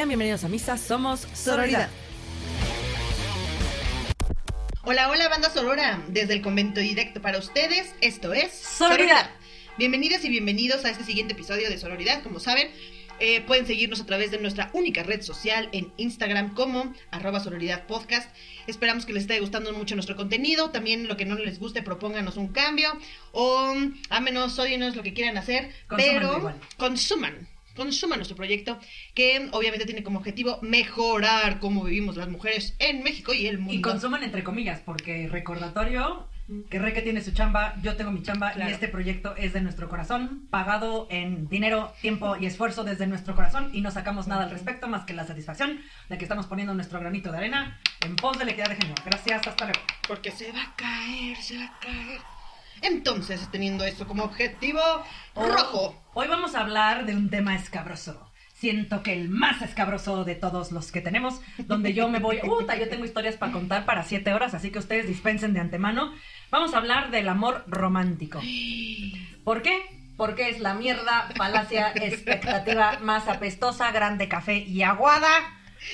Sean bienvenidos a Misa, somos Sororidad. Hola, hola, banda Sorora. Desde el convento directo para ustedes, esto es Sororidad. Bienvenidas y bienvenidos a este siguiente episodio de Sororidad. Como saben, eh, pueden seguirnos a través de nuestra única red social en Instagram como arroba sororidad podcast. Esperamos que les esté gustando mucho nuestro contenido. También lo que no les guste, propónganos un cambio. O ámenos, odienos, lo que quieran hacer. Pero igual. consuman. Consuman nuestro proyecto que obviamente tiene como objetivo mejorar cómo vivimos las mujeres en México y el mundo. Y consuman entre comillas, porque recordatorio que Reque tiene su chamba, yo tengo mi chamba Claro. y este proyecto es de nuestro corazón, pagado en dinero, tiempo y esfuerzo desde nuestro corazón y no sacamos nada al respecto más que la satisfacción de que estamos poniendo nuestro granito de arena en pos de la equidad de género. Gracias, hasta luego. Porque se va a caer, se va a caer. Entonces, teniendo esto como objetivo rojo. Hoy vamos a hablar de un tema escabroso. Siento que el más escabroso de todos los que tenemos, donde yo me voy, puta, yo tengo historias para contar para siete horas, así que ustedes dispensen de antemano. Vamos a hablar del amor romántico. ¿Por qué? Porque es la mierda, falacia, expectativa más apestosa, grande café y aguada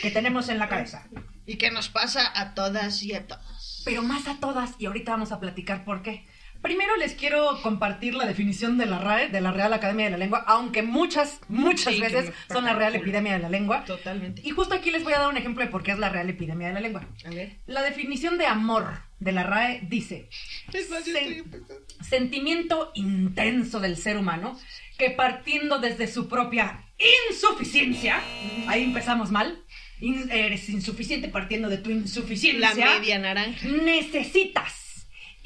que tenemos en la cabeza. ¿Y qué nos pasa a todas y a todos? Pero más a todas, y ahorita vamos a platicar por qué. Primero les quiero compartir la definición de la RAE, de la Real Academia de la Lengua, aunque muchas, muchas Sí, veces son la Real. Epidemia de la Lengua. Totalmente. Y justo aquí les voy a dar un ejemplo de por qué es la Real Epidemia de la Lengua. A ver. La definición de amor de la RAE dice, Sen- sentimiento intenso del ser humano que partiendo desde su propia insuficiencia, ahí empezamos mal, eres insuficiente partiendo de tu La insuficiencia, media naranja. necesitas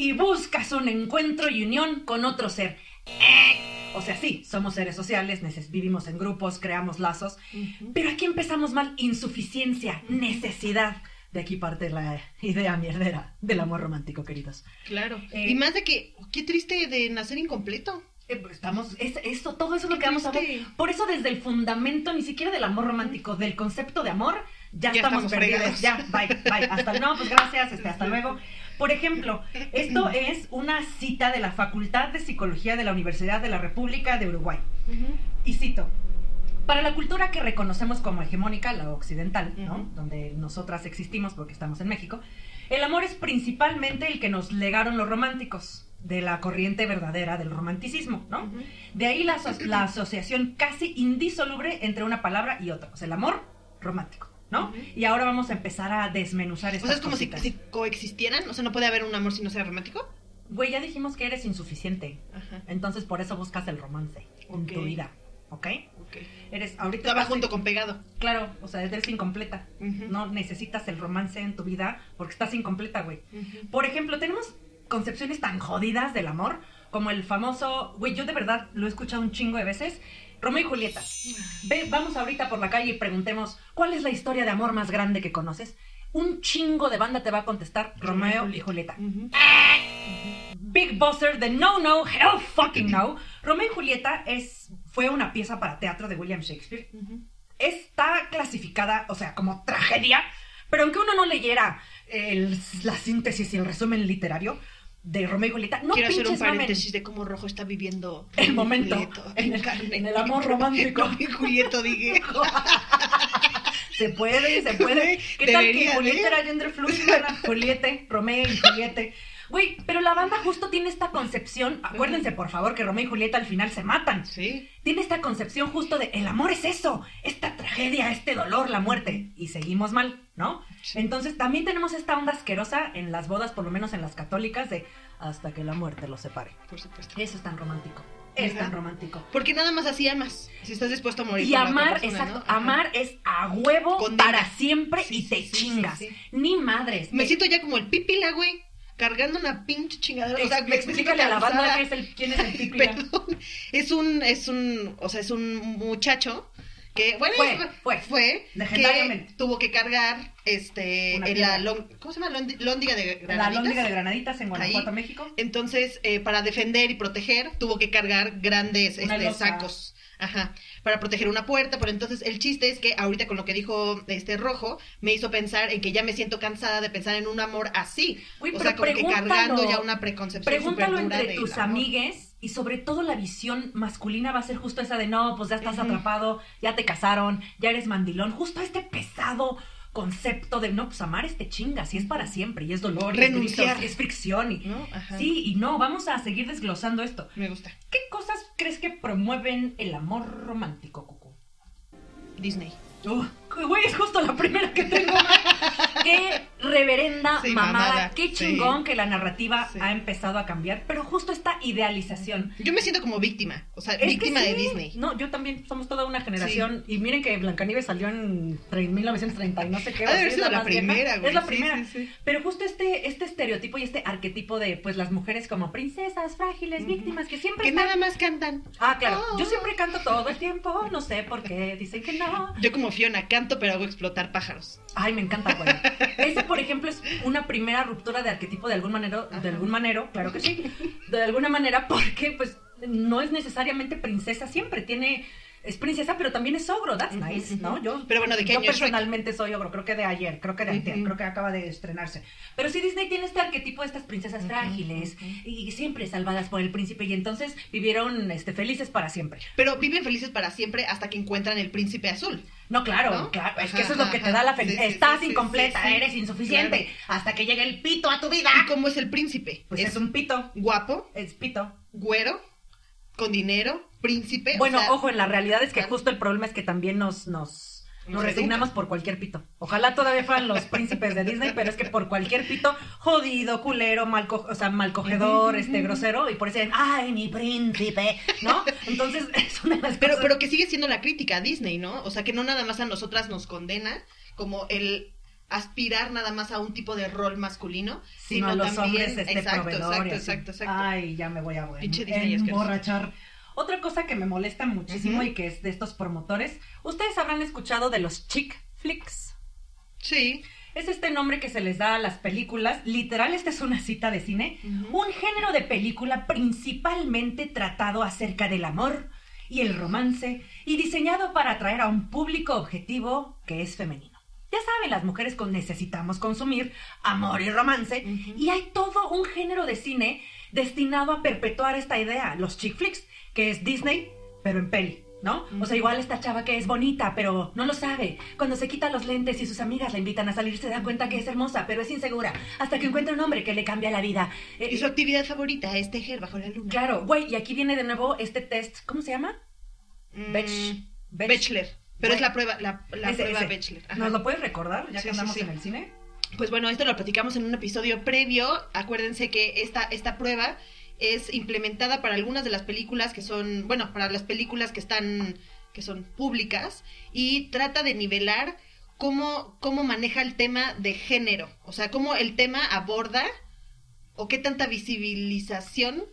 y buscas un encuentro y unión con otro ser. Eh, O sea, sí, somos seres sociales, vivimos en grupos, creamos lazos, pero aquí empezamos mal, insuficiencia, necesidad. De aquí parte la idea mierdera del amor romántico, queridos. Claro. Eh, y más de que, qué triste de nacer incompleto. Eh, pues, Estamos, es, esto, todo eso es lo que vamos a ver. Por eso desde el fundamento, ni siquiera del amor romántico, del concepto de amor, ya, Ya estamos, estamos perdidos. fregados. Ya, bye, bye. Hasta no, pues gracias, este, hasta luego. Por ejemplo, esto es una cita de la Facultad de Psicología de la Universidad de la República de Uruguay. Y cito. Para la cultura que reconocemos como hegemónica, la occidental, ¿no? Donde nosotras existimos porque estamos en México, el amor es principalmente el que nos legaron los románticos, de la corriente verdadera del romanticismo, ¿no? De ahí la, aso- la asociación casi indisoluble entre una palabra y otra, o sea, el amor romántico, ¿no? Y ahora vamos a empezar a desmenuzar O estas sea, es como si, coexistieran. O sea, no puede haber un amor si no sea romántico. Güey, ya dijimos que eres insuficiente, Ajá. entonces por eso buscas el romance en Ok. tu vida, ¿ok? Ok. Eres ahorita Estaba junto con pegado. Claro, o sea, eres incompleta. Ujú. No necesitas el romance en tu vida porque estás incompleta, güey. Por ejemplo, tenemos concepciones tan jodidas del amor como el famoso, güey, yo de verdad lo he escuchado un chingo de veces. Romeo y Julieta. Ve, vamos ahorita por la calle y preguntemos, ¿cuál es la historia de amor más grande que conoces? Un chingo de banda te va a contestar Romeo y Julieta. Big Bosser de No No, Hell Fucking No. Romeo y Julieta es, fue una pieza para teatro de William Shakespeare. Está clasificada, o sea, como tragedia, pero aunque uno no leyera el- la síntesis y el resumen literario de Romeo y Julieta, no Quiero hacer un mamen. paréntesis de cómo Rojo está viviendo El momento, Julieto, en el- carne. en el amor romántico. Y Julieto dije. Se puede, se puede. ¿Qué tal que Julieta ¿eh? era gender fluid? Era Juliete, Romeo y Juliete. Güey, pero la banda justo tiene esta concepción. Acuérdense, por favor, que Romeo y Julieta al final se matan. Sí. Tiene esta concepción justo de el amor es eso, esta tragedia, este dolor, la muerte. Y seguimos mal, ¿no? Sí. Entonces también tenemos esta onda asquerosa en las bodas, por lo menos en las católicas, de hasta que la muerte los separe. Por supuesto. Eso es tan romántico. Es Ajá. tan romántico. Porque nada más así amas. Si estás dispuesto a morir. Y amar, persona, exacto, amar es a huevo Condena. para siempre Sí, y te sí, chingas. Ni madres. Me siento ya como el pipila, güey. Cargando una pinche chingadera. O sea, ex- explícale a la banda qué es el, quién es el. Perdón. Es un, es un, o sea, es un muchacho que, bueno, Fue, fue. fue, que tuvo que cargar, este, en la, ¿cómo se llama? Lóndiga de La Granaditas. lóndiga de Granaditas en Guanajuato, Ahí. México. Entonces, eh, para defender y proteger, tuvo que cargar grandes este, sacos. Ajá, para proteger una puerta, pero entonces el chiste es que ahorita con lo que dijo este rojo, me hizo pensar en que ya me siento cansada de pensar en un amor así. Güey, o pero sea, como que cargando ya una preconcepción Pregúntalo entre tus amigues y sobre todo la visión masculina va a ser justo esa de no, pues ya estás atrapado, ya te casaron, ya eres mandilón. Justo este pesado concepto de no, pues amar este chinga, si es para siempre y es dolor, y es Renunciar. gritos, y es fricción y sí y no. Vamos a seguir desglosando esto. Me gusta. ¿Qué cosas crees que promueven el amor romántico, Cucu? Disney. Uh, güey, es justo la primera que tengo. Qué reverenda Sí, mamada. mamada, Qué sí. chingón que la narrativa Sí. ha empezado a cambiar. Pero justo esta idealización. Yo me siento como víctima, o sea, Es víctima de. Disney. No, yo también somos toda una generación. Y miren que Blancanieves salió en tre- 1930 y no sé qué. Ha de haber es sido la primera, güey. Es la primera. Pero justo este, este estereotipo y este arquetipo de pues las mujeres como princesas, frágiles, víctimas, que siempre Que están- nada más cantan. Ah, claro. Oh. Yo siempre canto todo el tiempo. No sé por qué. Dicen que no. Yo como Fiona canto, pero hago explotar pájaros. Ay, me encanta, güey. Ese, por ejemplo, es una primera ruptura de arquetipo de algún manera, de Ajá. algún manero, claro que sí. De alguna manera, porque pues no es necesariamente princesa siempre, tiene es princesa, pero también es ogro, that's nice, ujú. ¿no? Yo Pero bueno, ¿de qué yo año personalmente soy ogro, creo que de ayer, creo que de antier, Ujú. creo que acaba de estrenarse. Pero sí Disney tiene este arquetipo de estas princesas frágiles y siempre salvadas por el príncipe y entonces vivieron este felices para siempre. Pero viven felices para siempre hasta que encuentran el príncipe azul. No, claro, ¿No? claro, es que eso es lo que ajá, te da la felicidad. sí, Estás sí, incompleta, sí, eres insuficiente, hasta que llegue el pito a tu vida. ¿Y cómo es el príncipe? Pues es, un pito, guapo, es pito. güero, con dinero, príncipe. o Bueno, sea, ojo, en la realidad es que claro. justo el problema es que también nos, nos, nos resignamos por cualquier pito. Ojalá todavía fueran los príncipes de Disney, pero es que por cualquier pito, jodido, culero, mal, co- o sea, mal cogedor, este, grosero, y por eso dicen, ay, mi príncipe, ¿no? Entonces, es una de las Pero, cosas- pero que sigue siendo la crítica a Disney, ¿no? O sea, que no nada más a nosotras nos condena como el aspirar nada más a un tipo de rol masculino, sino a los hombres este exacto, exacto, exacto, exacto. Ay, ya me voy a bueno, Pinche Disney. Otra cosa que me molesta muchísimo y que es de estos promotores, ustedes habrán escuchado de los chick flicks. Sí. Es este nombre que se les da a las películas. Literal, esta es una cita de cine. Un género de película principalmente tratado acerca del amor y el romance y diseñado para atraer a un público objetivo que es femenino. Ya saben, las mujeres con- necesitamos consumir amor y romance y hay todo un género de cine destinado a perpetuar esta idea, los chick flicks, que es Disney, pero en peli. ¿No? O sea, igual esta chava que es bonita, pero no lo sabe. Cuando se quita los lentes y sus amigas la invitan a salir, se da cuenta que es hermosa, pero es insegura. Hasta que encuentra un hombre que le cambia la vida. Eh, Y su actividad favorita es tejer bajo la luna. Claro, güey, y aquí viene de nuevo este test. ¿Cómo se llama? Mm, Bech- Bech- Bachelor. Pero es la prueba, la, la Ese, prueba ese. Ajá. ¿Nos lo puedes recordar, ya Sí, que sí, andamos sí. en el cine? Pues bueno, esto lo platicamos en un episodio previo. Acuérdense que esta, esta prueba es implementada para algunas de las películas que son, bueno, para las películas que están, que son públicas y trata de nivelar cómo, cómo maneja el tema de género. O sea, cómo el tema aborda o qué tanta visibilización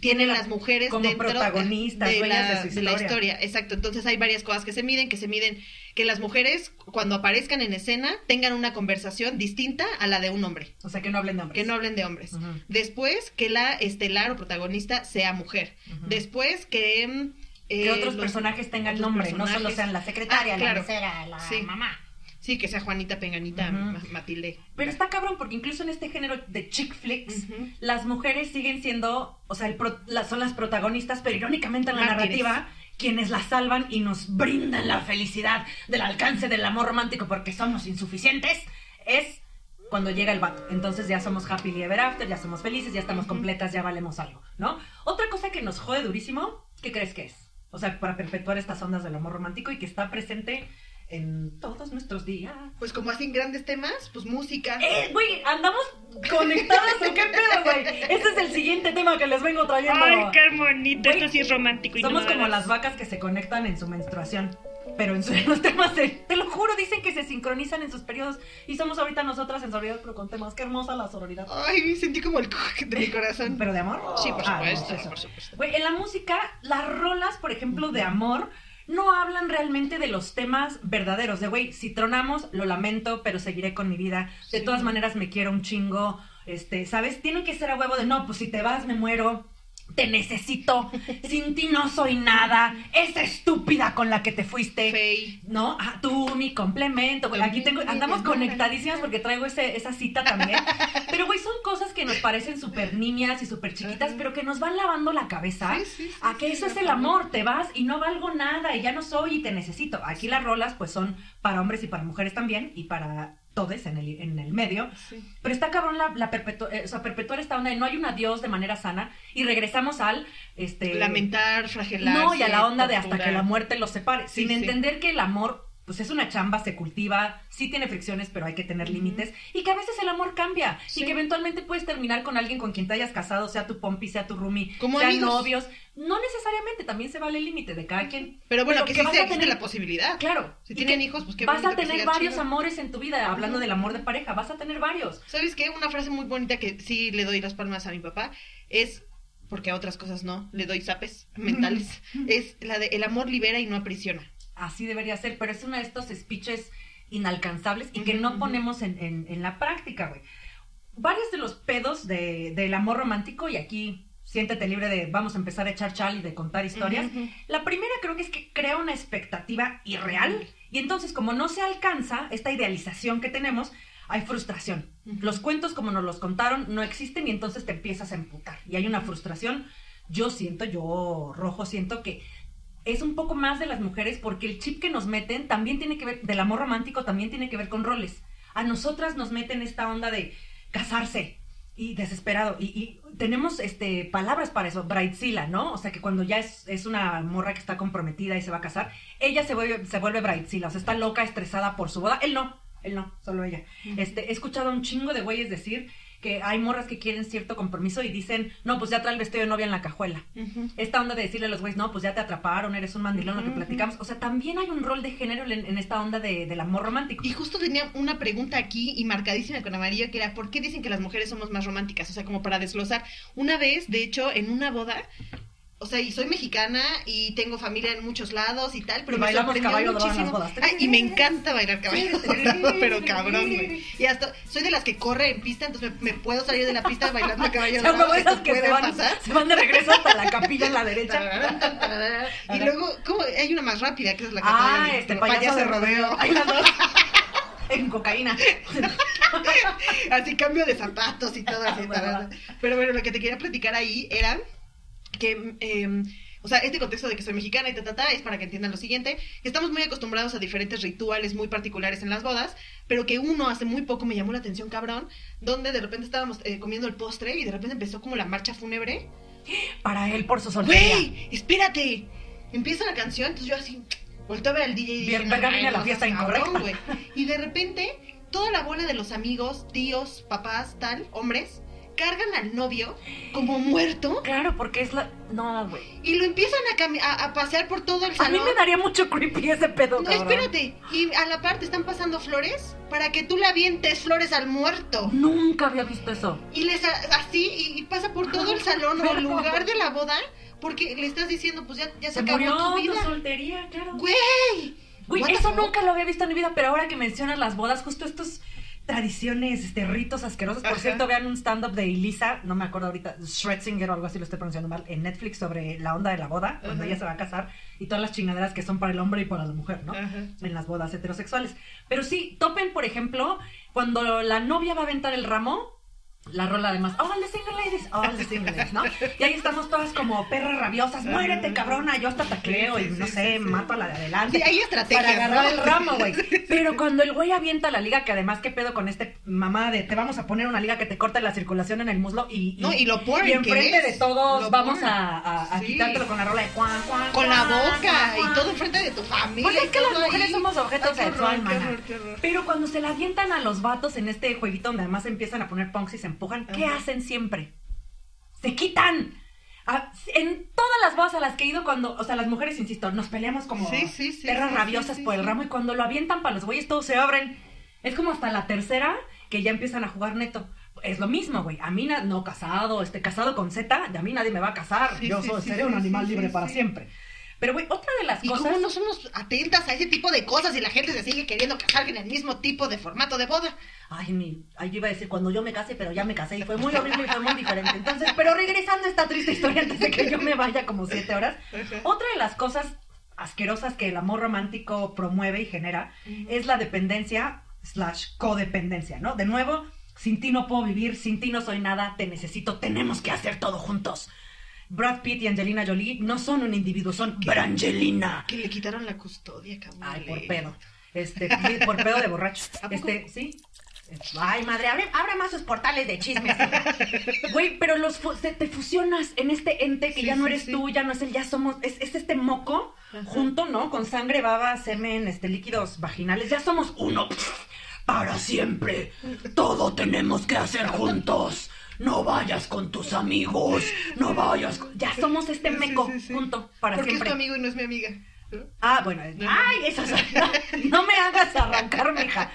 tienen las mujeres como dentro protagonistas, de la, de su de la historia. Exacto, entonces hay varias cosas que se miden, que se miden que las mujeres cuando aparezcan en escena tengan una conversación distinta a la de un hombre, O sea, que no hablen de hombres. que no hablen de hombres. Después que la estelar o protagonista sea mujer. Después que mm, Que eh, otros los- personajes tengan nombre, no solo sean la secretaria, Ah, la claro. mesera, la Sí. mamá. Sí, que sea Juanita Penganita Matilde. Pero está cabrón porque incluso en este género de chick flicks, las mujeres siguen siendo, o sea, el pro- las, son las protagonistas, pero irónicamente en la Mártires. narrativa, quienes las salvan y nos brindan la felicidad del alcance del amor romántico porque somos insuficientes, es cuando llega el vato. Entonces ya somos happily ever after, ya somos felices, ya estamos completas, ya valemos algo, ¿no? Otra cosa que nos jode durísimo, ¿qué crees que es? O sea, para perpetuar estas ondas del amor romántico y que está presente en todos nuestros días. Pues como hacen grandes temas, pues música. Eh, güey, andamos conectadas o qué pedo, güey. Este es el siguiente tema que les vengo trayendo. qué bonito. Güey, Esto sí es romántico. Y Somos no como las vacas que se conectan en su menstruación. Pero en, su- en los temas de. Te lo juro, dicen que se sincronizan en sus periodos. Y somos ahorita nosotras en sororidad, pero con temas. Qué hermosa la sororidad. Ay, sentí como el de mi corazón. ¿Pero de amor? Sí, por Ah, supuesto, supuesto. Güey, en la música, las rolas, por ejemplo, de amor, no hablan realmente de los temas verdaderos. De, güey, si tronamos, lo lamento, pero seguiré con mi vida. De Sí. todas maneras, me quiero un chingo. Este, ¿sabes? Tienen que ser a huevo de, no, pues si te vas, me muero. Te necesito, sin ti no soy nada, esa estúpida con la que te fuiste. Fey. No, ah, tú mi complemento, güey. Aquí tengo, andamos conectadísimas porque traigo ese, esa cita también. Pero, güey, son cosas que nos parecen súper niñas y súper chiquitas, pero que nos van lavando la cabeza Sí, sí, sí, a que eso es el amor. Te vas y no valgo nada y ya no soy y te necesito. Aquí las rolas, pues son para hombres y para mujeres también y para todos en el, en el medio. Sí. Pero está cabrón la, la perpetu- eh, o sea, perpetuar esta onda de no hay un adiós de manera sana y regresamos al este Lamentar, fragelarse. no y a la onda de hasta que la muerte los separe, Sí, sin entender que el amor pues es una chamba, se cultiva, sí tiene fricciones, pero hay que tener límites y que a veces el amor cambia Sí. y que eventualmente puedes terminar con alguien con quien te hayas casado, sea tu pompi, sea tu roomie, Como sean amigos. novios, no necesariamente, también se vale el límite de cada quien. Pero bueno, que, sí vas se a tener- la posibilidad. Claro. Si tienen que hijos, pues qué Vas a que tener varios chido. amores en tu vida, hablando del amor de pareja, vas a tener varios. ¿Sabes qué? Una frase muy bonita que sí le doy las palmas a mi papá es, porque a otras cosas no, le doy zapes mentales, es la de el amor libera y no aprisiona. Así debería ser, pero es uno de estos speeches inalcanzables y que no ponemos en, en- en la práctica, güey. Varios de los pedos de, del amor romántico, y aquí siéntete libre de vamos a empezar a echar chal y de contar historias. La primera creo que es que crea una expectativa irreal y entonces como no se alcanza esta idealización que tenemos, hay frustración. Los cuentos como nos los contaron no existen y entonces te empiezas a emputar y hay una frustración. Yo siento, yo rojo siento que es un poco más de las mujeres porque el chip que nos meten también tiene que ver, del amor romántico también tiene que ver con roles. A nosotras nos meten esta onda de casarse y desesperado. Y, y tenemos este palabras para eso, bridezilla, ¿no? O sea que cuando ya es, es una morra que está comprometida y se va a casar, ella se vuelve, se vuelve bridezilla, o sea, está loca, estresada por su boda. Él no, él no, solo ella. Este, he escuchado a un chingo de güeyes decir que hay morras que quieren cierto compromiso y dicen, no, pues ya trae el vestido de novia en la cajuela esta onda de decirle a los güeyes, no, pues ya te atraparon, eres un mandilón, lo que platicamos. O sea, también hay un rol de género en, en esta onda de, del amor romántico. Y justo tenía una pregunta aquí y marcadísima con amarillo que era ¿por qué dicen que las mujeres somos más románticas? O sea, como para desglosar. Una vez, de hecho, en una boda, o sea, y soy mexicana y tengo familia en muchos lados y tal, pero Y me bailamos caballo dorado las muchísimo. Ay, y me encanta bailar caballo dorado, pero cabrón, güey. Y hasta soy de las que corre en pista, entonces me, me puedo salir de la pista bailando caballo O sea, dorado. esas ¿Esto que se van, pasar? se van de regreso hasta la capilla en la derecha. y luego, ¿cómo? Hay una más rápida que es la que Ah, este payaso de rodeo. Hay las dos. En cocaína. Así cambio de zapatos y todo así. Ah, bueno. Pero bueno, lo que te quería platicar ahí era que, eh, o sea, este contexto de que soy mexicana y ta, ta, ta, es para que entiendan lo siguiente, estamos muy acostumbrados a diferentes rituales muy particulares en las bodas, pero que uno hace muy poco me llamó la atención, cabrón, donde de repente estábamos eh, comiendo el postre y de repente empezó como la marcha fúnebre. Para él por su soltería. ¡Güey! ¡Espérate! Empieza la canción, entonces yo así, volteo a ver al DJ y Bien, dije, verga, "Ay, viene la no. Y de repente, toda la bola de los amigos, tíos, papás, tal, hombres, cargan al novio como muerto Claro, porque es la. No, güey. y lo empiezan a, a, a pasear por todo el A mí salón. me daría mucho creepy ese pedo, No, cabrón. espérate. Y a la parte están pasando flores para que tú le avientes flores al muerto. Nunca había visto eso. Y les así, y, y pasa por todo el salón o el lugar de la boda, porque le estás diciendo, pues ya, ya se, Se acabó murió tu tu vida. soltería, claro. ¡Güey! Güey, eso nunca lo había visto en mi vida, pero ahora que mencionas las bodas, justo estos tradiciones, este, ritos asquerosos. Por Ajá. cierto, vean un stand-up de Elisa, no me acuerdo ahorita, Schretzinger o algo así, lo estoy pronunciando mal, en Netflix sobre la onda de la boda, cuando Ajá. ella se va a casar, y todas las chingaderas que son para el hombre y para la mujer, ¿no? Ajá. En las bodas heterosexuales. Pero sí, topen, por ejemplo, cuando la novia va a aventar el ramo, la rola además, all the single ladies, all the single ladies, ¿no? Y ahí estamos todas como perras rabiosas, muérete cabrona, yo hasta tacleo y no sé, mato a la de adelante. Sí, hay estrategias, Para agarrar ¿no? el ramo, güey. Pero cuando el güey avienta la liga, que además, ¿qué pedo con este mamá de te vamos a poner una liga que te corte la circulación en el muslo y. No, y lo porn Y enfrente de todos lo vamos porn. a, a, a Sí. quitártelo con la rola de cuan, cuan. Con la boca cuan, y todo enfrente de tu familia. Pues es que las mujeres ahí. somos objetos Ay, qué sexual, horror, qué mana. horror, qué horror. Pero cuando se la avientan a los vatos en este jueguito donde además empiezan a poner punks y se empujan, ¿qué Ajá. hacen siempre? ¡Se quitan! Ah, en todas las bodas a las que he ido cuando, o sea, las mujeres, insisto, nos peleamos como Sí, sí, sí, perras rabiosas por el ramo y cuando lo avientan para los güeyes todos se abren. Es como hasta la tercera que ya empiezan a jugar neto. Es lo mismo, güey. A mí no casado, este casado con Z, de a mí nadie me va a casar. Yo soy, seré un animal libre para siempre. Pero, güey, otra de las ¿Y cosas. cómo no somos atentas a ese tipo de cosas y la gente se sigue queriendo casar en el mismo tipo de formato de boda? Ay, mi, ay, yo iba a decir cuando yo me casé, pero ya me casé y fue muy horrible y fue muy diferente. Entonces, pero regresando a esta triste historia antes de que yo me vaya como siete horas, otra de las cosas asquerosas que el amor romántico promueve y genera es la dependencia slash codependencia, ¿no? De nuevo, sin ti no puedo vivir, sin ti no soy nada, te necesito, tenemos que hacer todo juntos. Brad Pitt y Angelina Jolie no son un individuo, son Brangelina. Que le quitaron la custodia, cabrón. Ay, por pedo. Este, por pedo de borracho. Este, sí. Ay, madre, abre, abre más sus portales de chismes. Güey, pero los te fusionas en este ente que Sí, ya no sí, eres sí. tú, ya no es el, ya somos, es, es este moco Ajá. junto, ¿no? Con sangre, baba, semen, este, líquidos vaginales, ya somos uno. Para siempre. Todo tenemos que hacer juntos. No vayas con tus amigos. No vayas con... Ya somos este meco sí, sí. junto para Porque es tu amigo y no es mi amiga. ¿no? Ah, bueno. No, no. Ay, eso es- No me hagas arrancar, mija.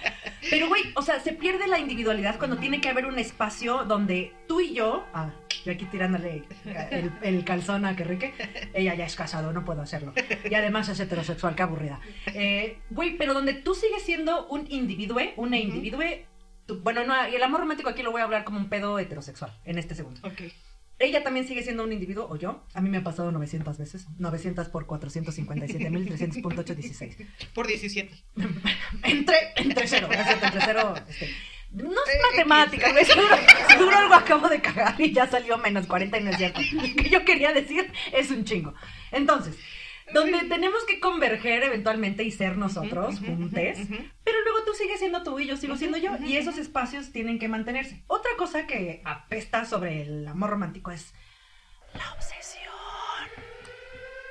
Pero, güey, o sea, se pierde la individualidad cuando tiene que haber un espacio donde tú y yo. Ah, yo aquí tirándole el, el calzón a Kerrique. Ella ya es casado, no puedo hacerlo. Y además es heterosexual, qué aburrida. Eh, Güey, pero donde tú sigues siendo un individue, una individue. Tú- bueno, no, y el amor romántico aquí lo voy a hablar como un pedo heterosexual en este segundo. Ok. Ella también sigue siendo un individuo, o yo. A mí me ha pasado 900 veces. 900 por 457.300.816. Por 17. Entre, entre cero. Entre cero, este, no es Eh, matemática, güey, seguro, seguro algo acabo de cagar y ya salió menos 40 y no es cierto. Lo que yo quería decir es un chingo. Entonces, donde tenemos que converger eventualmente y ser nosotros, juntes, tú sigues siendo tú y yo sigo siendo yo, y esos espacios tienen que mantenerse. Otra cosa que apesta sobre el amor romántico es la obsesión.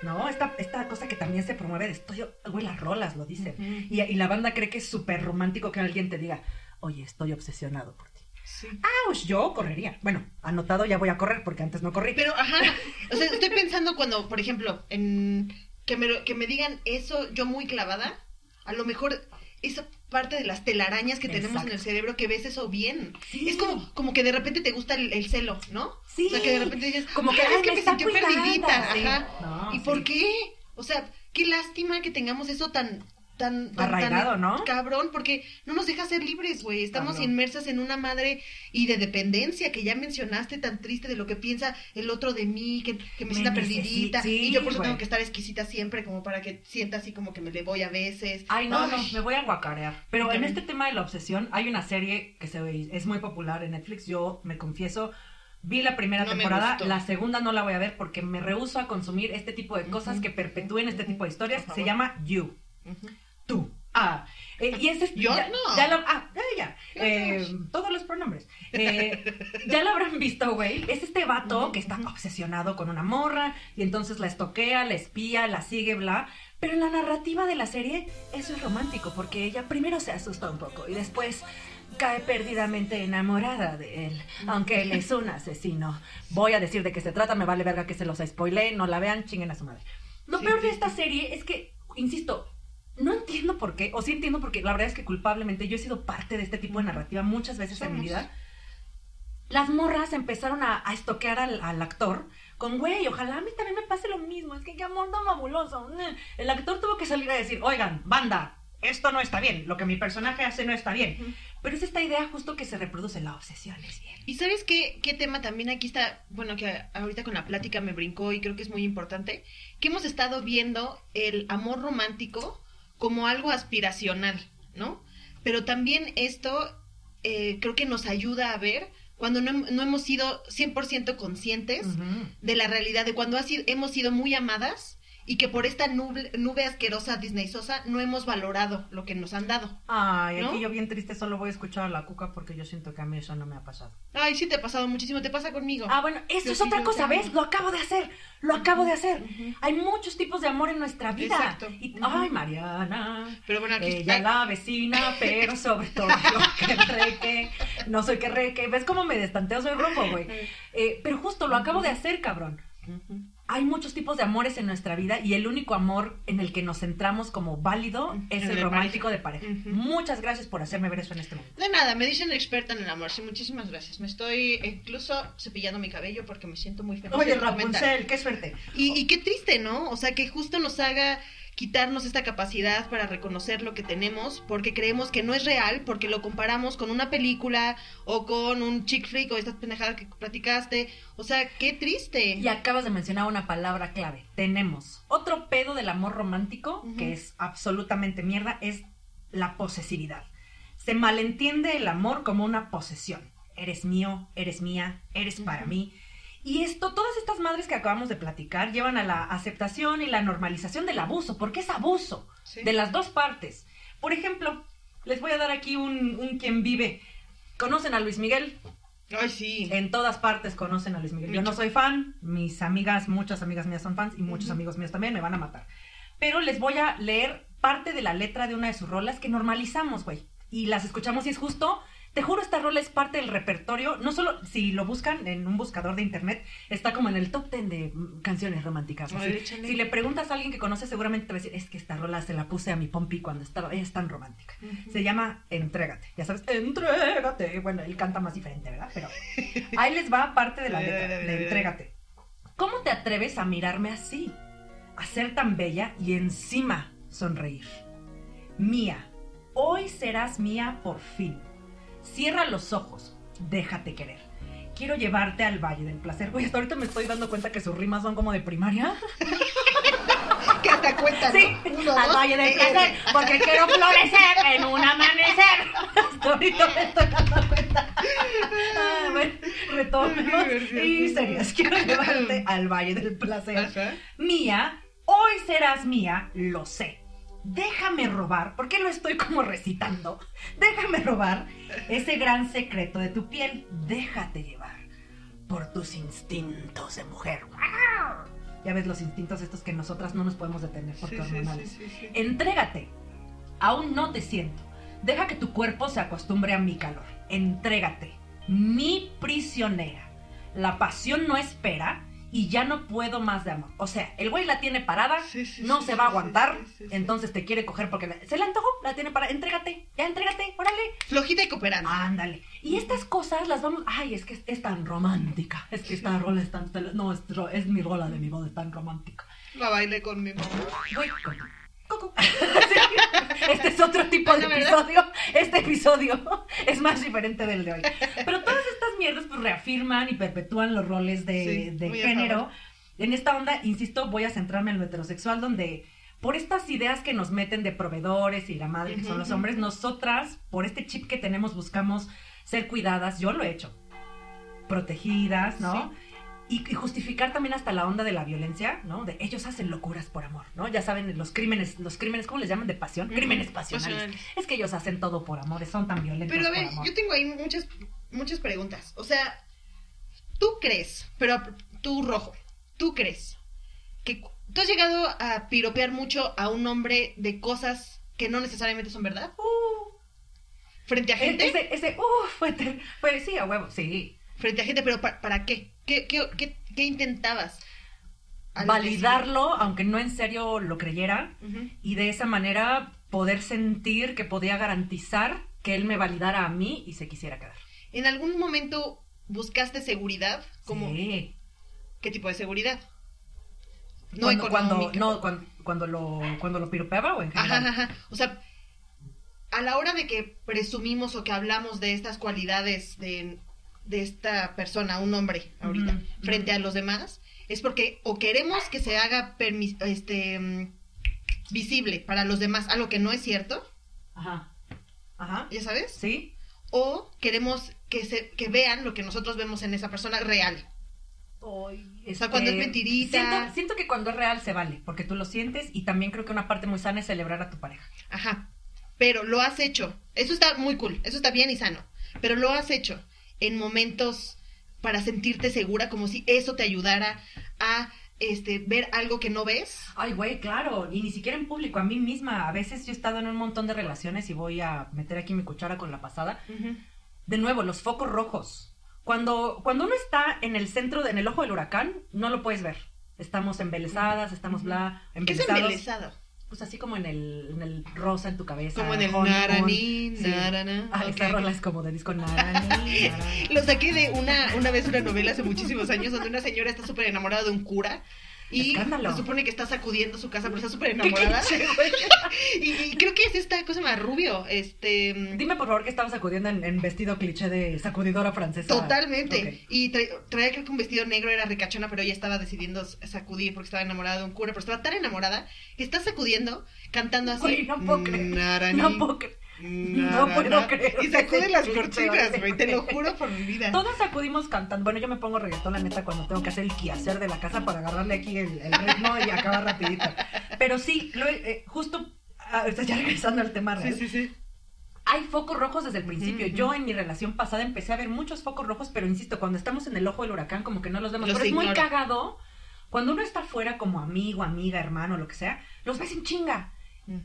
No, esta, esta cosa que también se promueve de estoy, güey, las rolas lo dicen. Y, y la banda cree que es súper romántico que alguien te diga, oye, estoy obsesionado por ti. Sí. ¡Auch! Yo correría. Bueno, anotado ya voy a correr porque antes no corrí. Pero, ajá, o sea, estoy pensando cuando, por ejemplo, en que me, que me digan eso yo muy clavada, a lo mejor esa parte de las telarañas que tenemos en el cerebro que ves eso bien. Sí. Es como, como que de repente te gusta el, el celo, ¿no? Sí. O sea, que de repente dices, Como que, "Ay, ay, es que me me, está sentí cuidando", perdidita, sí. ajá. No, ¿Y sí. por qué? O sea, qué lástima que tengamos eso tan tan, tan- Arraigado, tan ¿no? Cabrón, porque no nos deja ser libres, güey. Estamos Cabrón. inmersas en una madre y de dependencia que ya mencionaste tan triste de lo que piensa el otro de mí, que, que me, Me sienta perdidita. sí, y yo por eso tengo que estar exquisita siempre, como para que sienta así como que me le voy a veces. Ay, no, no, me voy a guacarear. Pero en este tema de la obsesión, hay una serie que se ve, es muy popular en Netflix. Yo me confieso, vi la primera No temporada, la segunda no la voy a ver porque me rehuso a consumir este tipo de cosas que perpetúen este tipo de historias. Se llama You. Ujú. Tú. Ah, eh, y ese es- Yo ya, no. ya lo, ah, ya, ya. Eh, todos los pronombres. Eh, ya lo habrán visto, güey. Es este vato que está obsesionado con una morra y entonces la estoquea, la espía, la sigue, bla. Pero en la narrativa de la serie, eso es romántico porque ella primero se asusta un poco y después cae perdidamente enamorada de él, aunque él es un asesino. Voy a decir de qué se trata, me vale verga que se los spoilé, no la vean, chinguen a su madre. Lo Sí, peor de esta serie es que, insisto, no entiendo por qué, o sí entiendo porque la verdad es que culpablemente yo he sido parte de este tipo de narrativa muchas veces en mi Somos. vida. Las morras empezaron a, a estoquear al, al actor con, güey, ojalá a mí también me pase lo mismo, es que qué amor tan fabuloso. El actor tuvo que salir a decir, oigan, banda, esto no está bien, lo que mi personaje hace no está bien. Pero es esta idea justo que se reproduce, la obsesión es bien. ¿Y sabes qué, qué tema también aquí está? Bueno, que ahorita con la plática me brincó y creo que es muy importante. Que hemos estado viendo el amor romántico como algo aspiracional, ¿no? Pero también esto eh, creo que nos ayuda a ver cuando no, no hemos sido 100% conscientes de la realidad, de cuando sido- hemos sido muy amadas y que por esta nube, nube asquerosa disneysosa no hemos valorado lo que nos han dado. Ay, ¿No? aquí yo bien triste solo voy a escuchar a la cuca porque yo siento que a mí eso no me ha pasado. Ay, sí te ha pasado muchísimo, te pasa conmigo. Ah, bueno, eso Yo es sí, otra cosa. ¿ves? Lo acabo de hacer, lo acabo de hacer. Hay muchos tipos de amor en nuestra vida. Exacto. Y-. Ay, Mariana. Pero bueno, aquí Ella la vecina, pero sobre todo yo que reque. No soy que reque. ¿Ves cómo me destanteo? Soy rumbo, güey. Eh, pero justo lo acabo de hacer, cabrón. Hay muchos tipos de amores en nuestra vida y el único amor en el que nos centramos como válido es El el de romántico pareja. de pareja. Muchas gracias por hacerme ver eso en este momento. De nada, me dicen experta en el amor. Sí, muchísimas gracias. Me estoy incluso cepillando mi cabello porque me siento muy feliz. Oye. Rapunzel, qué suerte. Y, y qué triste, ¿no? O sea, que justo nos haga quitarnos esta capacidad para reconocer lo que tenemos porque creemos que no es real, porque lo comparamos con una película o con un chick flick o estas pendejadas que platicaste. O sea, qué triste. Y acabas de mencionar una palabra clave. Tenemos. Otro pedo del amor romántico, que es absolutamente mierda, es la posesividad. Se malentiende el amor como una posesión. Eres mío, eres mía, eres para mí. Y esto, todas estas madres que acabamos de platicar llevan a la aceptación y la normalización del abuso, porque es abuso Sí. de las dos partes. Por ejemplo, les voy a dar aquí un, un quien vive. ¿Conocen a Luis Miguel? Ay, sí. En todas partes conocen a Luis Miguel. Yo no soy fan, mis amigas, muchas amigas mías son fans y muchos amigos míos también me van a matar. Pero les voy a leer parte de la letra de una de sus rolas que normalizamos, güey. Y las escuchamos y es justo. Te juro, esta rola es parte del repertorio. No solo si lo buscan en un buscador de internet, está como en el top 10 de canciones románticas. Si le preguntas a alguien que conoce, seguramente te va a decir: Es que esta rola se la puse a mi pompi cuando estaba. Es tan romántica. Se llama Entrégate. Ya sabes, Entrégate. Bueno, él canta más diferente, ¿verdad? Pero ahí les va parte de la letra de Entrégate. ¿Cómo te atreves a mirarme así? A ser tan bella y encima sonreír. Mía, hoy serás mía por fin. Cierra los ojos, déjate querer. Quiero llevarte al Valle del Placer. Güey, hasta ahorita me estoy dando cuenta que sus rimas son como de primaria. Que hasta cuenta, ¿no? Sí, Uno, al dos, Valle del eh, Placer, eh, porque quiero florecer en un amanecer. Hasta ahorita me estoy dando cuenta. Ah, bueno, retomemos. Y serias, quiero llevarte al Valle del Placer. Mía, hoy serás mía, lo sé. Déjame robar, ¿por qué lo estoy como recitando? Déjame robar ese gran secreto de tu piel. Déjate llevar por tus instintos de mujer. Ya ves los instintos estos que nosotras no nos podemos detener porque Sí, hormonales. sí, sí, sí. Entrégate. Aún no te siento. Deja que tu cuerpo se acostumbre a mi calor. Entrégate. Mi prisionera. La pasión no espera y ya no puedo más de amor. O sea, el güey la tiene parada, Sí, sí, no sí, se va a aguantar, entonces te quiere coger porque la- se le antojó, la tiene parada. Entrégate, ya entrégate, órale. Flojita y cooperando. Ándale. Y estas cosas las vamos. Ay, es que es, es tan romántica. Es que esta rola es tan. No, es, es mi rola de mi voz, es tan romántica. La bailé con mi mamá. Sí, Este es otro tipo de Ah, episodio. Este episodio es más diferente del de hoy. Pero todas mierdas pues reafirman y perpetúan los roles de, Sí, género. En esta onda, insisto, voy a centrarme en lo heterosexual, donde por estas ideas que nos meten de proveedores y la madre que son los hombres, nosotras, por este chip que tenemos, buscamos ser cuidadas. Yo lo he hecho. Protegidas, ¿no? Y, y justificar también hasta la onda de la violencia, ¿no? De ellos hacen locuras por amor, ¿no? Ya saben, los crímenes, los crímenes, ¿cómo les llaman? De pasión. Crímenes pasionales. pasionales. Es que ellos hacen todo por amor, son tan violentos Pero a por ver, amor. yo tengo ahí muchas, muchas preguntas. O sea, tú crees, pero tú rojo, tú crees que tú has llegado a piropear mucho a un hombre de cosas que no necesariamente son verdad Uh, frente a gente, E-, ese, ese, uh, fue, fue, sí, a huevo, sí. frente a gente, pero pa- ¿para, qué? ¿Qué, qué, qué, qué intentabas? al Validarlo, aunque no en serio lo creyera, y de esa manera poder sentir que podía garantizar que él me validara a mí y se quisiera quedar. ¿En algún momento buscaste seguridad? Como, Sí. ¿Qué tipo de seguridad? No cuando, cuando, no, cuando, cuando lo, cuando lo piropeaba o en general. ajá, ajá. O sea, a la hora de que presumimos o que hablamos de estas cualidades de, de esta persona, un hombre, ahorita, frente a los demás, es porque o queremos que se haga permis- este mm, visible para los demás algo que no es cierto, Ajá. Ajá. ya sabes, ¿Sí? o queremos que se que vean lo que nosotros vemos en esa persona real. O sea, cuando es mentirita. Siento, siento que cuando es real se vale, porque tú lo sientes y también creo que una parte muy sana es celebrar a tu pareja. Ajá. Pero lo has hecho. Eso está muy cool. Eso está bien y sano. Pero lo has hecho en momentos para sentirte segura, como si eso te ayudara a este, ver algo que no ves. Ay, güey, claro, y ni siquiera en público, a mí misma. A veces yo he estado en un montón de relaciones y voy a meter aquí mi cuchara con la pasada. De nuevo, los focos rojos. Cuando, cuando uno está en el centro, de- en el ojo del huracán, no lo puedes ver. Estamos embelesadas, estamos bla, ¿Qué es embelesado? Pues así como en el, en el rosa en tu cabeza. Como en el honeymoon. naraní, Sí. narana. Ah, ok. esa rola es como de disco naraní, naraní. Lo saqué de una, una vez una novela hace muchísimos años donde una señora está súper enamorada de un cura Y Escándalo. se supone que está sacudiendo su casa, pero está súper enamorada. y, y creo que es esta cosa más rubio. Este. Dime por favor que estabas sacudiendo en, en vestido cliché de sacudidora francesa. Totalmente. Ok. Y tra- traía creo que un vestido negro, era ricachona, pero ella estaba decidiendo sacudir porque estaba enamorada de un cura, pero estaba tan enamorada que está sacudiendo, cantando así. Güey, no puedo creer. "Narani, No puedo creer. No narana". puedo creer. Y sacude las Sí, cortinas, sí, güey, te lo juro por mi vida. Todos sacudimos cantando. Bueno, yo me pongo reggaetón, la neta, cuando tengo que hacer el quehacer de la casa para agarrarle aquí el, el ritmo y acabar rapidito. Pero sí, lo eh, justo, ah, ya regresando al tema Sí, real, sí, sí. hay focos rojos desde el principio. Yo en mi relación pasada empecé a ver muchos focos rojos, pero insisto, cuando estamos en el ojo del huracán, como que no los vemos. Los pero es muy ignoro. cagado. Cuando uno está fuera como amigo, amiga, hermano, lo que sea, los ves en chinga.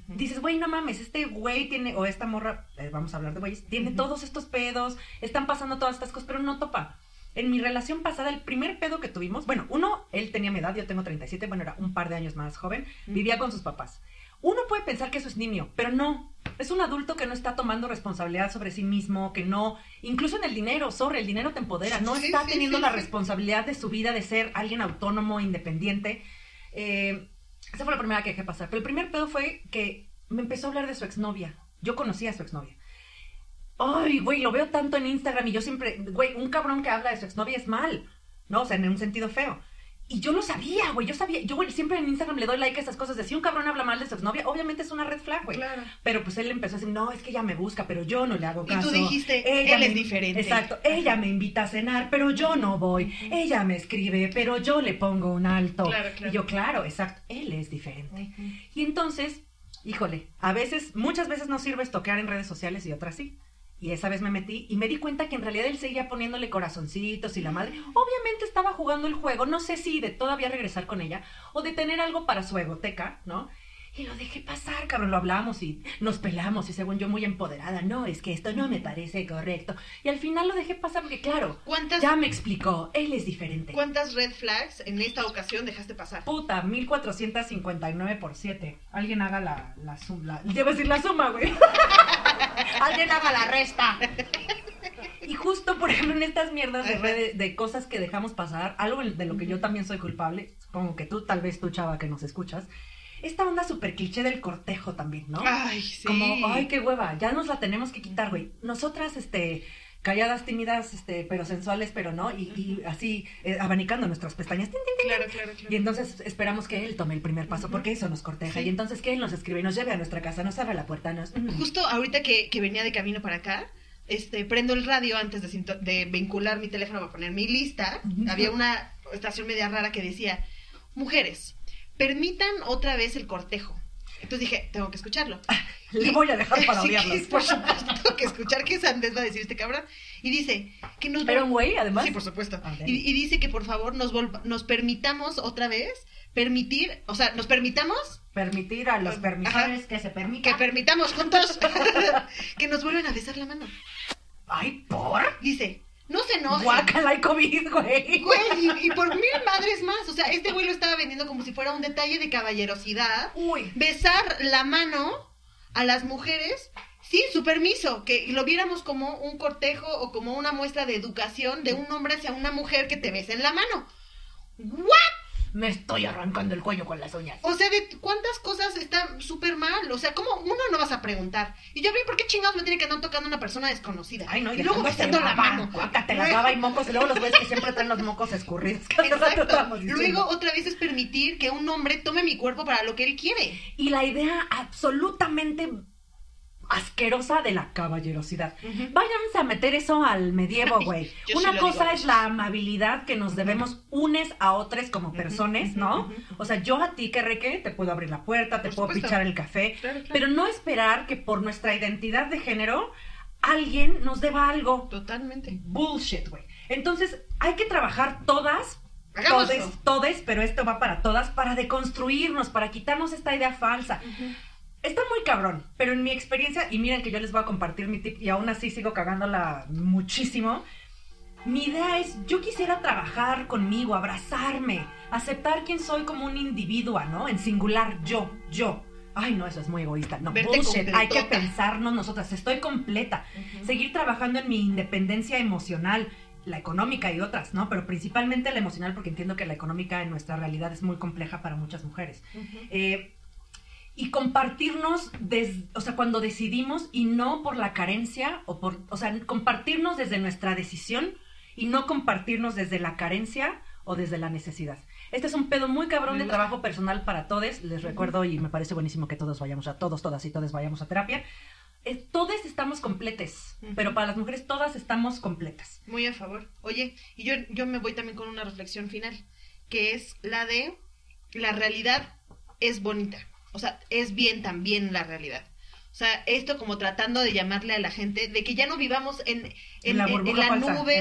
Dices, güey, no mames, este güey tiene, o esta morra, eh, vamos a hablar de güeyes, tiene Ujú. todos estos pedos, están pasando todas estas cosas, pero no topa. En mi relación pasada, el primer pedo que tuvimos, bueno, uno, él tenía mi edad, yo tengo 37, bueno, era un par de años más joven, vivía con sus papás. Uno puede pensar que eso es nimio, pero no. Es un adulto que no está tomando responsabilidad sobre sí mismo, que no, incluso en el dinero, sorry, el dinero te empodera, no está sí, teniendo sí, la responsabilidad de su vida, de ser alguien autónomo, independiente. Eh, esa fue la primera que dejé pasar. Pero el primer pedo fue que me empezó a hablar de su exnovia. Yo conocía a su exnovia. Ay, güey, lo veo tanto en Instagram y yo siempre, güey, un cabrón que habla de su exnovia es mal, ¿no? O sea, en un sentido feo. Y yo lo sabía, güey, yo sabía, yo güey, siempre en Instagram le doy like a esas cosas de si un cabrón habla mal de su exnovia, obviamente es una red flag, güey. Claro. Pero pues él empezó a decir, no, es que ella me busca, pero yo no le hago Y tú caso. dijiste, Ella él me- es diferente. Exacto, ella me invita a cenar, pero yo no voy. Ella me escribe, pero yo le pongo un alto. Claro, claro. Y yo, claro, exacto, él es diferente. Y entonces, híjole, a veces, muchas veces no sirve estoquear en redes sociales y otras sí. Y esa vez me metí y me di cuenta que en realidad él seguía poniéndole corazoncitos y la madre. Obviamente estaba jugando el juego, no sé si de todavía regresar con ella o de tener algo para su egoteca, ¿no? Y lo dejé pasar, cabrón, lo hablamos y nos pelamos y según yo muy empoderada, no, es que esto no me parece correcto. Y al final lo dejé pasar porque, claro, ¿Cuántas, ya me explicó, él es diferente. ¿Cuántas red flags en esta ocasión dejaste pasar? Puta, 1459 por 7. Alguien haga la, la suma. Debo decir la suma, güey. Alguien haga la resta. Y justo, por ejemplo, en estas mierdas de redes, de cosas que dejamos pasar, algo de lo que yo también soy culpable, supongo que tú, tal vez tú, chava, que nos escuchas, esta onda súper cliché del cortejo también, ¿no? Ay, sí. Como, ay, qué hueva, ya nos la tenemos que quitar, güey. Nosotras, este, calladas, tímidas, este, pero sensuales, pero no, y, y así, eh, abanicando nuestras pestañas. tin, tin, tin, Claro, claro, claro. y entonces esperamos que él tome el primer paso, porque eso nos corteja. Sí. Y entonces que él nos escribe y nos lleve a nuestra casa, nos abra la puerta, nos... Justo ahorita que, que venía de camino para acá, este, prendo el radio antes de, vincular mi teléfono para poner mi lista. Había una estación media rara que decía, mujeres, permitan otra vez el cortejo. Entonces dije, tengo que escucharlo. Le voy a dejar para Así que, odiarlos. por supuesto, tengo que escuchar qué sandez va a decir este cabrón. Y dice que nos Pero un güey, además. Sí, por supuesto. Ah. Y, y dice que por favor nos, nos permitamos otra vez, permitir, o sea, nos permitamos Permitir a los Ajá. permisores que se que permitan. permitamos juntos que nos vuelvan a besar la mano. Ay, ¿por? Dice, no se enojen. Guácala y COVID, güey. Güey, y, y por mil madres más. O sea, este güey lo estaba vendiendo como si fuera un detalle de caballerosidad. Uy. Besar la mano a las mujeres sin su permiso. Que lo viéramos como un cortejo o como una muestra de educación de un hombre hacia una mujer que te besa en la mano. ¿What? Me estoy arrancando el cuello con las uñas. O sea, de cuántas cosas están súper mal. O sea, ¿cómo uno no vas a preguntar? Y yo vi, ¿por qué chingados me tiene que andar tocando una persona desconocida? Ay, no, y luego besando la mano. Guácate la baba y mocos. Y luego los güeyes que siempre traen los mocos escurridos. Exacto. Luego, otra vez es permitir que un hombre tome mi cuerpo para lo que él quiere. Y la idea absolutamente asquerosa de la caballerosidad. Váyanse a meter eso al medievo, güey. Sí Una cosa es la amabilidad que nos debemos unes a otros como personas, ¿no? O sea, yo a ti, que reque, te puedo abrir la puerta, te Por puedo supuesto. pichar el café, Claro, claro. pero no esperar que por nuestra identidad de género alguien nos deba algo. Totalmente. Bullshit, güey. Entonces, hay que trabajar todas todes, todes, pero esto va para todas, para deconstruirnos, para quitarnos esta idea falsa. Está muy cabrón, pero en mi experiencia, y miren que yo les voy a compartir mi tip y aún así sigo cagándola muchísimo. Mi idea es, yo quisiera trabajar conmigo, abrazarme, aceptar quién soy como un individuo, ¿no? En singular, yo, yo. Ay, no, eso es muy egoísta. No, bullshit. Hay que pensarnos nosotras. Estoy completa. Seguir trabajando en mi independencia emocional. la económica y otras, ¿no? Pero principalmente la emocional, porque entiendo que la económica en nuestra realidad es muy compleja para muchas mujeres. Eh, y compartirnos, des- o sea, cuando decidimos y no por la carencia, o por, o sea, compartirnos desde nuestra decisión y no compartirnos desde la carencia o desde la necesidad. Este es un pedo muy cabrón de gusta. trabajo personal para todos. Les recuerdo y me parece buenísimo que todos vayamos a todos, todas y todos vayamos a terapia. Eh, todos estamos completes, Ujú. pero para las mujeres todas estamos completas. Muy a favor. Oye, y yo, yo me voy también con una reflexión final, que es la de la realidad es bonita. O sea, es bien también la realidad. O sea, esto como tratando de llamarle a la gente de que ya no vivamos en, en, la en- en burbuja la falsa, nube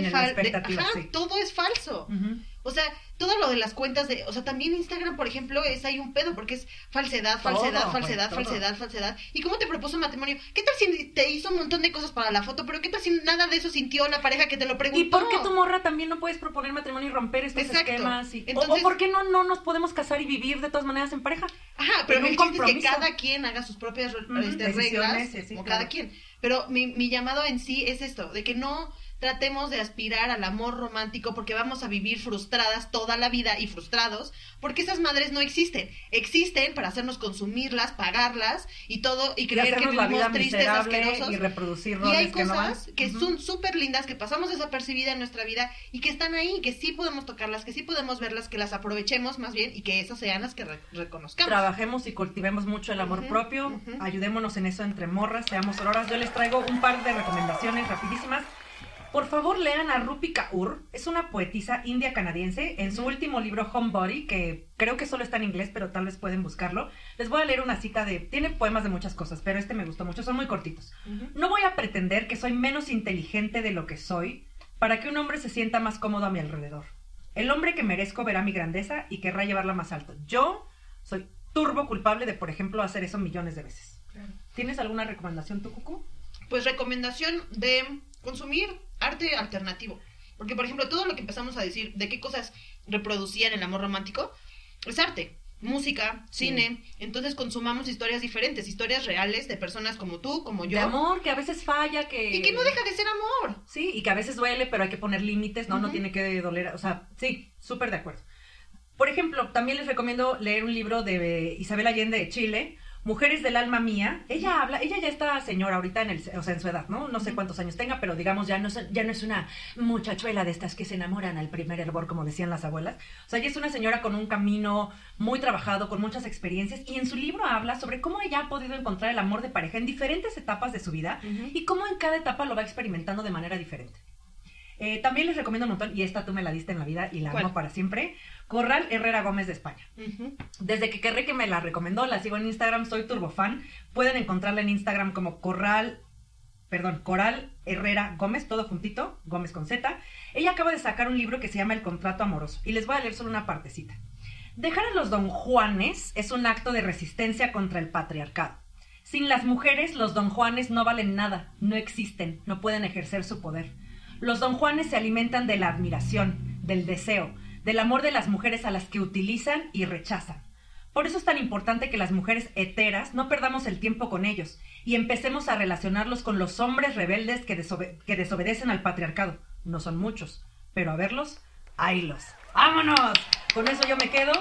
sí. todo es falso. O sea, todo lo de las cuentas de, o sea, también Instagram, por ejemplo, es hay un pedo porque es falsedad, falsedad, Todo, falsedad, falsedad, falsedad. ¿Y cómo te propuso matrimonio? ¿Qué tal si te hizo un montón de cosas para la foto, pero qué tal si nada de eso sintió la pareja que te lo preguntó? ¿Y por qué tu morra también no puedes proponer matrimonio y romper estos Exacto. esquemas? Y- o- Entonces- o, por qué no, no nos podemos casar y vivir de todas maneras en pareja? Ajá, pero en el es que cada quien haga sus propias este, reglas, sí, sí, como claro. cada quien. Pero mi, mi llamado en sí es esto, de que no tratemos de aspirar al amor romántico porque vamos a vivir frustradas toda la vida y frustrados, porque esas madres no existen. Existen para hacernos consumirlas, pagarlas y todo, y Y creer que hacernos la vivimos vida tristes, asquerosos. y reproducir Y hay que no cosas que Ujú. son súper lindas, que pasamos desapercibidas en nuestra vida y que están ahí, que sí podemos tocarlas, que sí podemos verlas, que las aprovechemos más bien y que esas sean las que re- reconozcamos. Trabajemos y cultivemos mucho el amor Ujú, propio, ujú. ayudémonos en eso entre morras, seamos auroras. Yo les traigo un par de recomendaciones rapidísimas. Por favor, lean a Rupi Kaur, es una poetisa india canadiense. En su último libro, Homebody, que creo que solo está en inglés, pero tal vez pueden buscarlo, les voy a leer una cita de. Tiene poemas de muchas cosas, pero este me gustó mucho, son muy cortitos. No voy a pretender que soy menos inteligente de lo que soy para que un hombre se sienta más cómodo a mi alrededor. El hombre que merezco verá mi grandeza y querrá llevarla más alto. Yo soy turbo culpable de, por ejemplo, hacer eso millones de veces. ¿Tienes alguna recomendación tú, Cucu? Pues recomendación de consumir arte alternativo. Porque, por ejemplo, todo lo que empezamos a decir de qué cosas reproducían el amor romántico es arte. Música, Sí. cine. Entonces consumamos historias diferentes, historias reales de personas como tú, como yo. De amor, que a veces falla, que... Y que no deja de ser amor. Sí, y que a veces duele, pero hay que poner límites, ¿no? No tiene que doler, o sea, sí, súper de acuerdo. Por ejemplo, también les recomiendo leer un libro de Isabel Allende de Chile, Mujeres del alma mía. Ella habla, ella ya está señora ahorita en el, o sea, en su edad, ¿no? No sé cuántos años tenga, pero digamos ya no es, ya no es una muchachuela de estas que se enamoran al primer hervor, como decían las abuelas. O sea, ella es una señora con un camino muy trabajado, con muchas experiencias, y en su libro habla sobre cómo ella ha podido encontrar el amor de pareja en diferentes etapas de su vida y cómo en cada etapa lo va experimentando de manera diferente. Eh, también les recomiendo un montón, y esta tú me la diste en la vida y la ¿Cuál? amo para siempre, Corral Herrera Gómez de España. Desde que Querré que me la recomendó, la sigo en Instagram, soy turbofan. Pueden encontrarla en Instagram como Corral, perdón, Coral Herrera Gómez, todo juntito, Gómez con Z. Ella acaba de sacar un libro que se llama El Contrato Amoroso, y les voy a leer solo una partecita. Dejar a los don Juanes es un acto de resistencia contra el patriarcado. Sin las mujeres, los don Juanes no valen nada, no existen, no pueden ejercer su poder. Los don Juanes se alimentan de la admiración, del deseo, del amor de las mujeres a las que utilizan y rechazan. Por eso es tan importante que las mujeres heteras no perdamos el tiempo con ellos y empecemos a relacionarlos con los hombres rebeldes que, desobe- que desobedecen al patriarcado. No son muchos, pero a verlos, haylos. ¡Vámonos! Con eso yo me quedo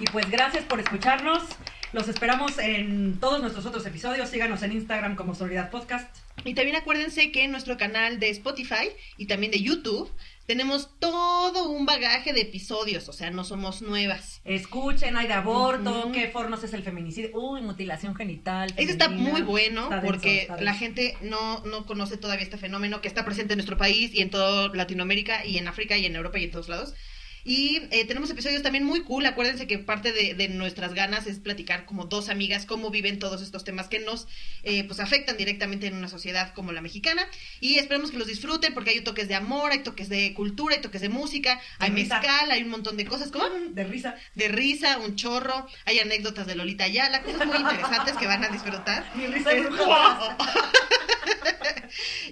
y pues gracias por escucharnos. Los esperamos en todos nuestros otros episodios. Síganos en Instagram como Solidaridad Podcast. Y también acuérdense que en nuestro canal de Spotify y también de YouTube tenemos todo un bagaje de episodios, o sea, no somos nuevas. Escuchen, hay de aborto, qué fornos es el feminicidio. Uy, mutilación genital. Este está femenina. muy bueno Está porque la gente no, no conoce todavía este fenómeno que está presente en nuestro país y en toda Latinoamérica y en África y en Europa y en todos lados. Y eh, tenemos episodios también muy cool. Acuérdense que parte de, de nuestras ganas es platicar como dos amigas cómo viven todos estos temas que nos eh, pues afectan directamente en una sociedad como la mexicana. Y esperemos que los disfruten porque hay toques de amor, hay toques de cultura, hay toques de música, hay risa. mezcal, hay un montón de cosas. ¿Cómo? De risa. De risa, un chorro, hay anécdotas de Lolita Ayala, cosas muy interesantes que van a disfrutar. Mi risa es.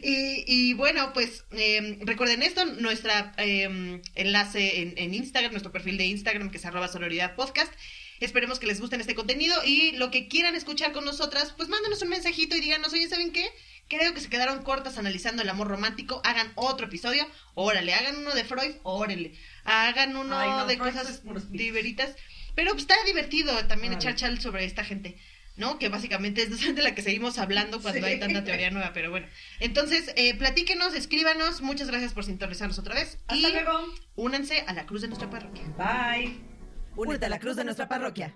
Y, y bueno, pues eh, recuerden esto, nuestra eh, enlace en, en Instagram, nuestro perfil de Instagram que es arroba sororidad podcast. Esperemos que les guste este contenido y lo que quieran escuchar con nosotras, pues mándanos un mensajito y díganos, oye, ¿saben qué? creo que se quedaron cortas analizando el amor romántico. Hagan otro episodio. Órale, hagan uno de Freud. Órale. Hagan uno Ay, no, de Freud cosas diveritas. Pero pues, está divertido también echar chal sobre esta gente. ¿No? Que básicamente es de la que seguimos hablando cuando Sí. hay tanta teoría nueva, pero bueno. Entonces, eh, platíquenos, escríbanos, muchas gracias por sintonizarnos otra vez Hasta y luego. únanse a la cruz de nuestra parroquia. Bye. Únete a la cruz de nuestra parroquia.